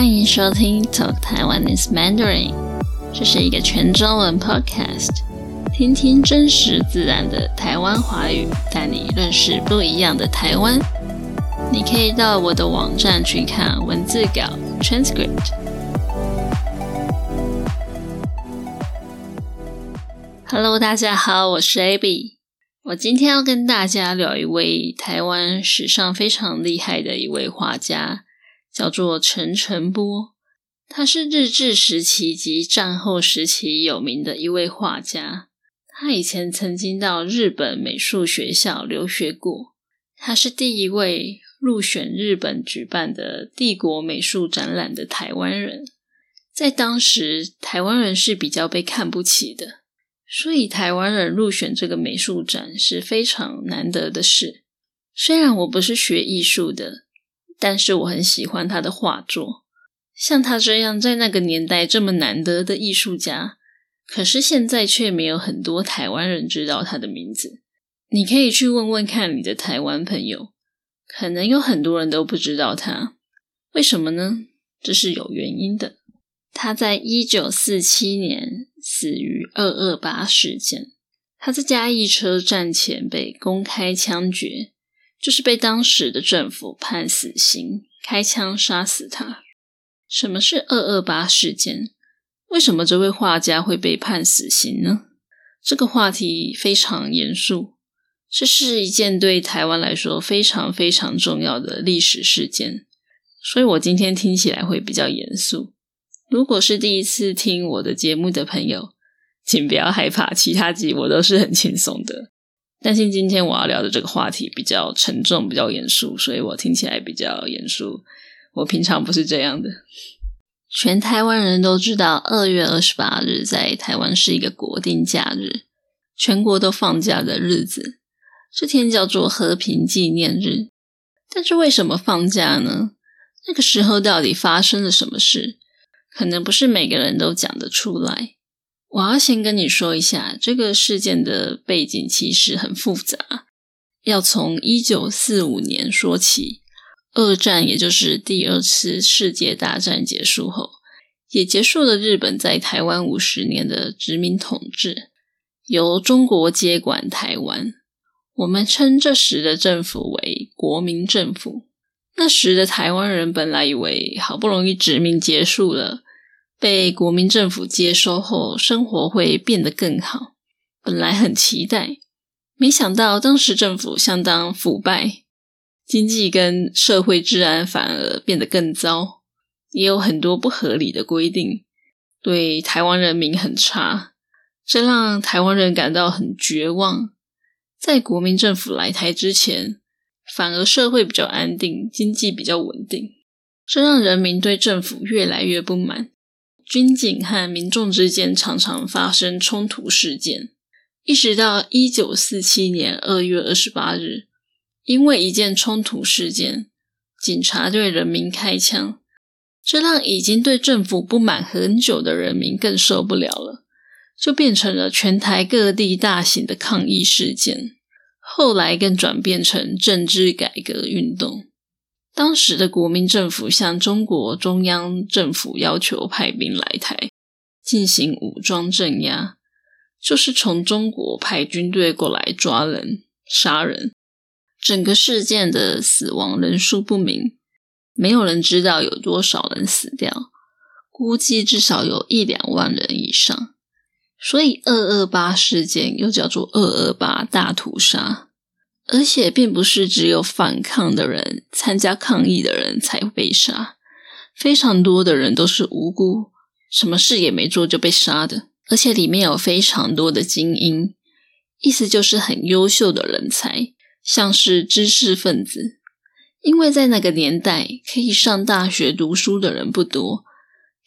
欢迎收听 Talk Taiwanese Mandarin，这是一个全中文 podcast，听听真实自然的台湾华语，带你认识不一样的台湾。你可以到我的网站去看文字稿 transcript。Hello，大家好，我是 Abby。我今天要跟大家聊一位台湾史上非常厉害的一位画家。叫做陈澄波，他是日治时期及战后时期有名的一位画家。他以前曾经到日本美术学校留学过。他是第一位入选日本举办的帝国美术展览的台湾人。在当时，台湾人是比较被看不起的，所以台湾人入选这个美术展是非常难得的事。虽然我不是学艺术的。但是我很喜欢他的画作，像他这样在那个年代这么难得的艺术家，可是现在却没有很多台湾人知道他的名字。你可以去问问看你的台湾朋友，可能有很多人都不知道他。为什么呢？这是有原因的。他在一九四七年死于二二八事件，他在嘉义车站前被公开枪决。就是被当时的政府判死刑，开枪杀死他。什么是二二八事件？为什么这位画家会被判死刑呢？这个话题非常严肃，这是一件对台湾来说非常非常重要的历史事件，所以我今天听起来会比较严肃。如果是第一次听我的节目的朋友，请不要害怕，其他集我都是很轻松的。但是今天我要聊的这个话题比较沉重，比较严肃，所以我听起来比较严肃。我平常不是这样的。全台湾人都知道，二月二十八日在台湾是一个国定假日，全国都放假的日子。这天叫做和平纪念日。但是为什么放假呢？那个时候到底发生了什么事？可能不是每个人都讲得出来。我要先跟你说一下，这个事件的背景其实很复杂，要从一九四五年说起。二战，也就是第二次世界大战结束后，也结束了日本在台湾五十年的殖民统治，由中国接管台湾。我们称这时的政府为国民政府。那时的台湾人本来以为好不容易殖民结束了。被国民政府接收后，生活会变得更好。本来很期待，没想到当时政府相当腐败，经济跟社会治安反而变得更糟，也有很多不合理的规定，对台湾人民很差，这让台湾人感到很绝望。在国民政府来台之前，反而社会比较安定，经济比较稳定，这让人民对政府越来越不满。军警和民众之间常常发生冲突事件，一直到一九四七年二月二十八日，因为一件冲突事件，警察对人民开枪，这让已经对政府不满很久的人民更受不了了，就变成了全台各地大型的抗议事件，后来更转变成政治改革运动。当时的国民政府向中国中央政府要求派兵来台进行武装镇压，就是从中国派军队过来抓人、杀人。整个事件的死亡人数不明，没有人知道有多少人死掉，估计至少有一两万人以上。所以，二二八事件又叫做二二八大屠杀。而且并不是只有反抗的人、参加抗议的人才会被杀，非常多的人都是无辜，什么事也没做就被杀的。而且里面有非常多的精英，意思就是很优秀的人才，像是知识分子。因为在那个年代，可以上大学读书的人不多，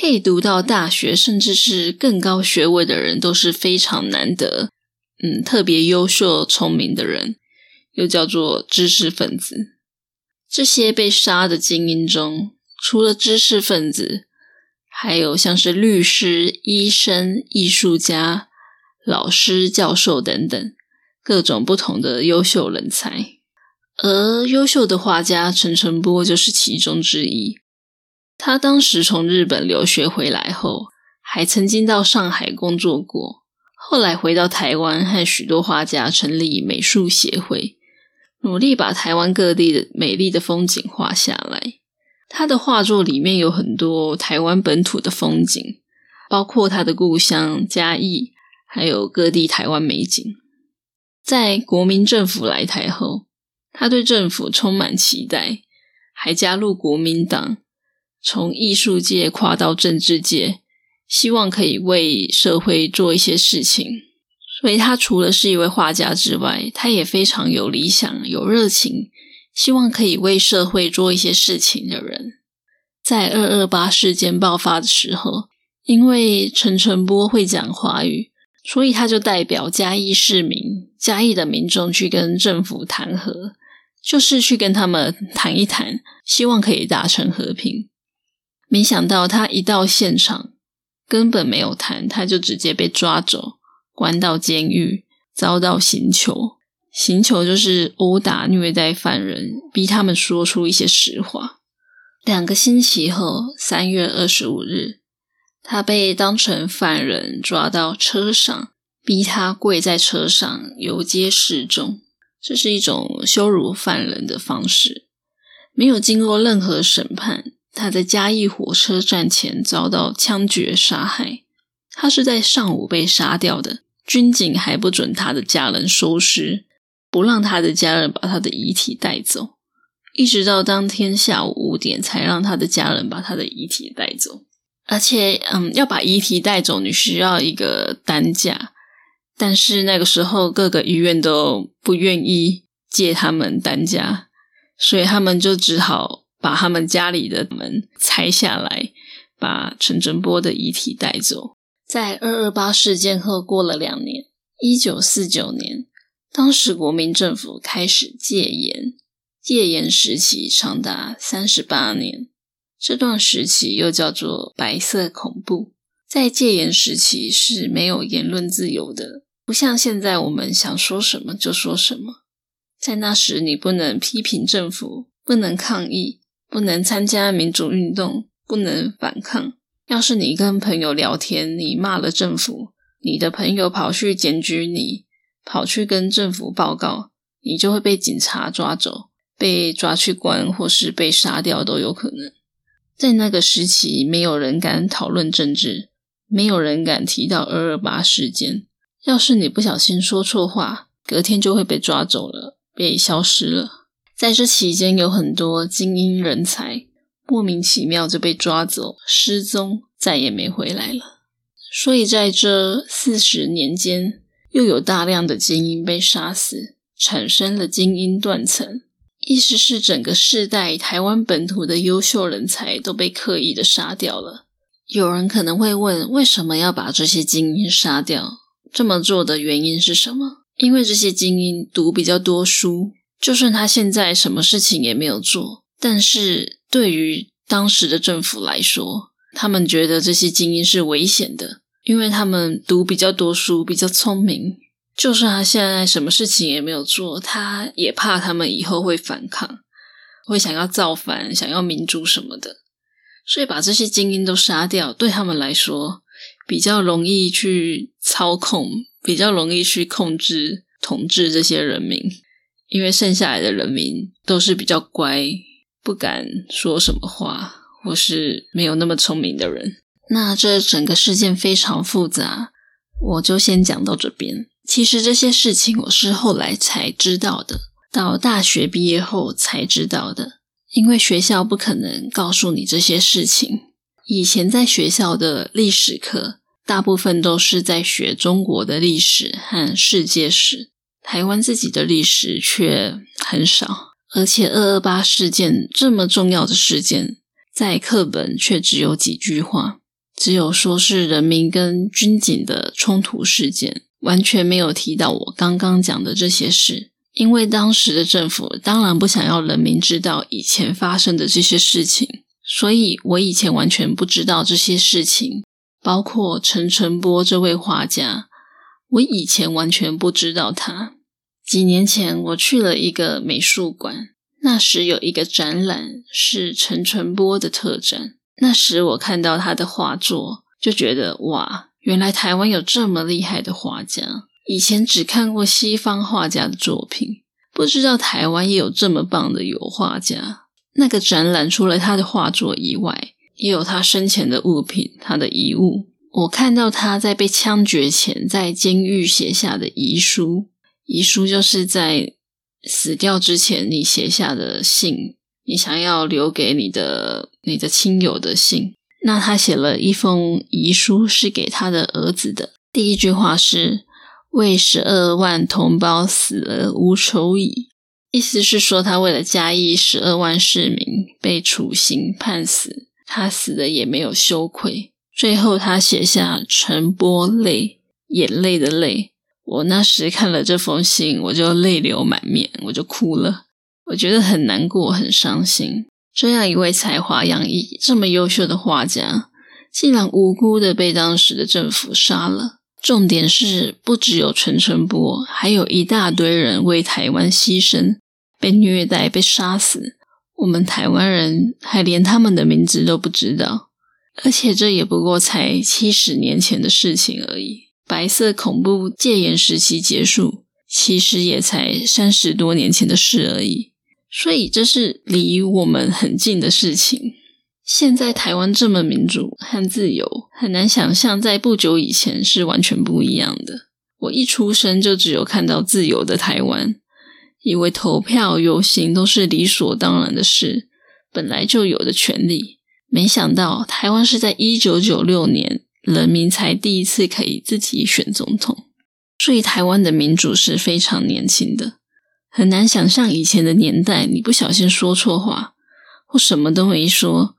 可以读到大学甚至是更高学位的人都是非常难得。嗯，特别优秀、聪明的人。又叫做知识分子。这些被杀的精英中，除了知识分子，还有像是律师、医生、艺术家、老师、教授等等各种不同的优秀人才。而优秀的画家陈澄波就是其中之一。他当时从日本留学回来后，还曾经到上海工作过。后来回到台湾，和许多画家成立美术协会，努力把台湾各地的美丽的风景画下来。他的画作里面有很多台湾本土的风景，包括他的故乡嘉义，还有各地台湾美景。在国民政府来台后，他对政府充满期待，还加入国民党，从艺术界跨到政治界。希望可以为社会做一些事情，所以他除了是一位画家之外，他也非常有理想、有热情，希望可以为社会做一些事情的人。在二二八事件爆发的时候，因为陈澄波会讲华语，所以他就代表嘉义市民、嘉义的民众去跟政府谈和，就是去跟他们谈一谈，希望可以达成和平。没想到他一到现场。根本没有谈，他就直接被抓走，关到监狱，遭到刑求。刑求就是殴打、虐待犯人，逼他们说出一些实话。两个星期后，三月二十五日，他被当成犯人抓到车上，逼他跪在车上游街示众。这是一种羞辱犯人的方式，没有经过任何审判。他在嘉义火车站前遭到枪决杀害，他是在上午被杀掉的。军警还不准他的家人收尸，不让他的家人把他的遗体带走，一直到当天下午五点才让他的家人把他的遗体带走。而且，嗯，要把遗体带走，你需要一个担架，但是那个时候各个医院都不愿意借他们担架，所以他们就只好。把他们家里的门拆下来，把陈振波的遗体带走。在二二八事件后过了两年，一九四九年，当时国民政府开始戒严，戒严时期长达三十八年。这段时期又叫做白色恐怖。在戒严时期是没有言论自由的，不像现在我们想说什么就说什么。在那时，你不能批评政府，不能抗议。不能参加民主运动，不能反抗。要是你跟朋友聊天，你骂了政府，你的朋友跑去检举你，跑去跟政府报告，你就会被警察抓走，被抓去关，或是被杀掉都有可能。在那个时期，没有人敢讨论政治，没有人敢提到二二八事件。要是你不小心说错话，隔天就会被抓走了，被消失了。在这期间，有很多精英人才莫名其妙就被抓走、失踪，再也没回来了。所以在这四十年间，又有大量的精英被杀死，产生了精英断层。意思是整个世代台湾本土的优秀人才都被刻意的杀掉了。有人可能会问，为什么要把这些精英杀掉？这么做的原因是什么？因为这些精英读比较多书。就算他现在什么事情也没有做，但是对于当时的政府来说，他们觉得这些精英是危险的，因为他们读比较多书，比较聪明。就算他现在什么事情也没有做，他也怕他们以后会反抗，会想要造反，想要民主什么的。所以把这些精英都杀掉，对他们来说比较容易去操控，比较容易去控制、统治这些人民。因为剩下来的人民都是比较乖，不敢说什么话，或是没有那么聪明的人。那这整个事件非常复杂，我就先讲到这边。其实这些事情我是后来才知道的，到大学毕业后才知道的。因为学校不可能告诉你这些事情。以前在学校的历史课，大部分都是在学中国的历史和世界史。台湾自己的历史却很少，而且二二八事件这么重要的事件，在课本却只有几句话，只有说是人民跟军警的冲突事件，完全没有提到我刚刚讲的这些事。因为当时的政府当然不想要人民知道以前发生的这些事情，所以我以前完全不知道这些事情，包括陈澄波这位画家。我以前完全不知道他。几年前，我去了一个美术馆，那时有一个展览是陈澄波的特展。那时我看到他的画作，就觉得哇，原来台湾有这么厉害的画家。以前只看过西方画家的作品，不知道台湾也有这么棒的油画家。那个展览除了他的画作以外，也有他生前的物品，他的遗物。我看到他在被枪决前在监狱写下的遗书，遗书就是在死掉之前你写下的信，你想要留给你的你的亲友的信。那他写了一封遗书，是给他的儿子的。第一句话是。为十二万同胞死而无仇矣，意思是说，他为了嘉义十二万市民被处刑判死，他死的也没有羞愧。最后，他写下“沉波泪”，眼泪的泪。我那时看了这封信，我就泪流满面，我就哭了。我觉得很难过，很伤心。这样一位才华洋溢、这么优秀的画家，竟然无辜的被当时的政府杀了。重点是，不只有陈澄波，还有一大堆人为台湾牺牲，被虐待、被杀死。我们台湾人还连他们的名字都不知道，而且这也不过才七十年前的事情而已。白色恐怖戒严时期结束，其实也才三十多年前的事而已。所以，这是离我们很近的事情。现在台湾这么民主和自由，很难想象在不久以前是完全不一样的。我一出生就只有看到自由的台湾，以为投票游行都是理所当然的事，本来就有的权利。没想到台湾是在一九九六年人民才第一次可以自己选总统，所以台湾的民主是非常年轻的。很难想象以前的年代，你不小心说错话，或什么都没说。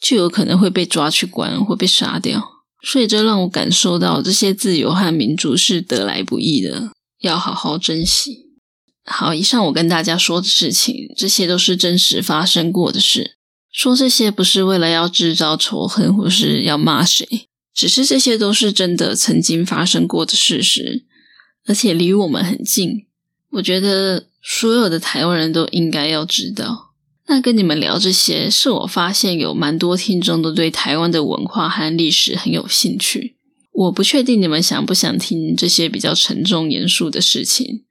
就有可能会被抓去关或被杀掉，所以这让我感受到这些自由和民主是得来不易的，要好好珍惜。好，以上我跟大家说的事情，这些都是真实发生过的事。说这些不是为了要制造仇恨或是要骂谁，只是这些都是真的曾经发生过的事实，而且离我们很近。我觉得所有的台湾人都应该要知道。那跟你们聊这些，是我发现有蛮多听众都对台湾的文化和历史很有兴趣。我不确定你们想不想听这些比较沉重严肃的事情，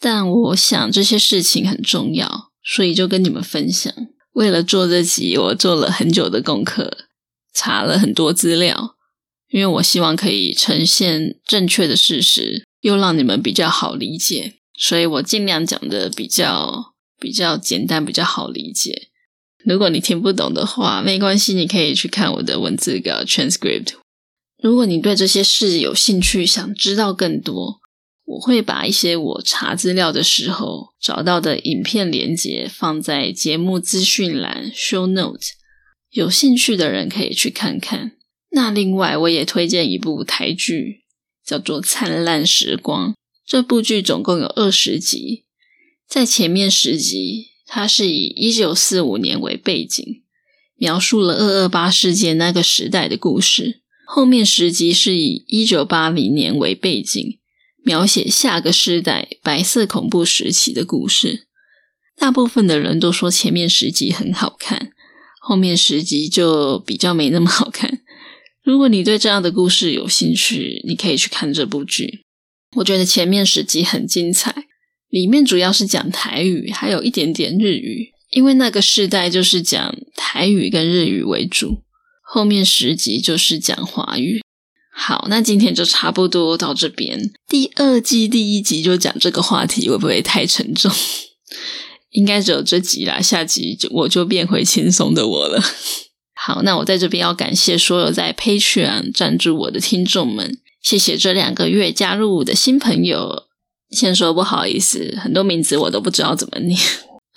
但我想这些事情很重要，所以就跟你们分享。为了做这集，我做了很久的功课，查了很多资料，因为我希望可以呈现正确的事实，又让你们比较好理解，所以我尽量讲的比较。比较简单，比较好理解。如果你听不懂的话，没关系，你可以去看我的文字稿 transcript。如果你对这些事有兴趣，想知道更多，我会把一些我查资料的时候找到的影片连接放在节目资讯栏 show note，有兴趣的人可以去看看。那另外，我也推荐一部台剧，叫做《灿烂时光》。这部剧总共有二十集。在前面十集，它是以一九四五年为背景，描述了二二八事件那个时代的故事。后面十集是以一九八零年为背景，描写下个世代白色恐怖时期的故事。大部分的人都说前面十集很好看，后面十集就比较没那么好看。如果你对这样的故事有兴趣，你可以去看这部剧。我觉得前面十集很精彩。里面主要是讲台语，还有一点点日语，因为那个世代就是讲台语跟日语为主。后面十集就是讲华语。好，那今天就差不多到这边。第二季第一集就讲这个话题，会不会太沉重？应该只有这集啦，下集就我就变回轻松的我了。好，那我在这边要感谢所有在 Patreon 赞助我的听众们，谢谢这两个月加入我的新朋友。先说不好意思，很多名字我都不知道怎么念。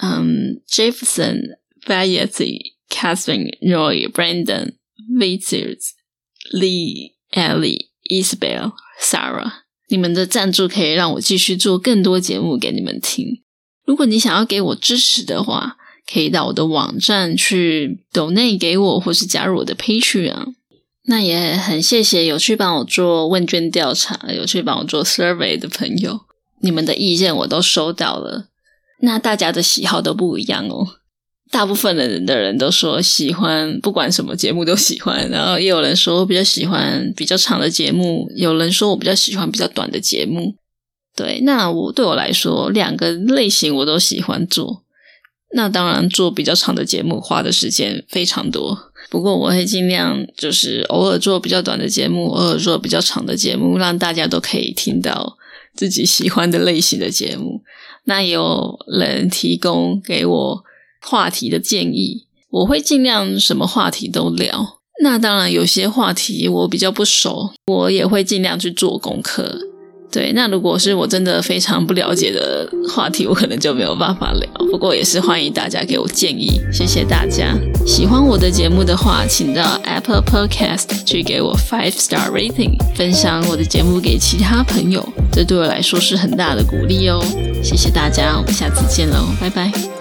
嗯，Jefferson、Vayethy、Catherine、Roy、Brandon、Vickers、Lee、Ellie、Isabel、Sarah，你们的赞助可以让我继续做更多节目给你们听。如果你想要给我支持的话，可以到我的网站去 donate 给我，或是加入我的 Patreon。那也很谢谢有去帮我做问卷调查、有去帮我做 survey 的朋友。你们的意见我都收到了，那大家的喜好都不一样哦。大部分的人的人都说喜欢，不管什么节目都喜欢。然后也有人说比较喜欢比较长的节目，有人说我比较喜欢比较短的节目。对，那我对我来说，两个类型我都喜欢做。那当然，做比较长的节目花的时间非常多。不过我会尽量就是偶尔做比较短的节目，偶尔做比较长的节目，让大家都可以听到自己喜欢的类型的节目。那有人提供给我。话题的建议，我会尽量什么话题都聊。那当然，有些话题我比较不熟，我也会尽量去做功课。对，那如果是我真的非常不了解的话题，我可能就没有办法聊。不过也是欢迎大家给我建议，谢谢大家。喜欢我的节目的话，请到 Apple Podcast 去给我 Five Star Rating，分享我的节目给其他朋友，这对我来说是很大的鼓励哦。谢谢大家，我们下次见喽，拜拜。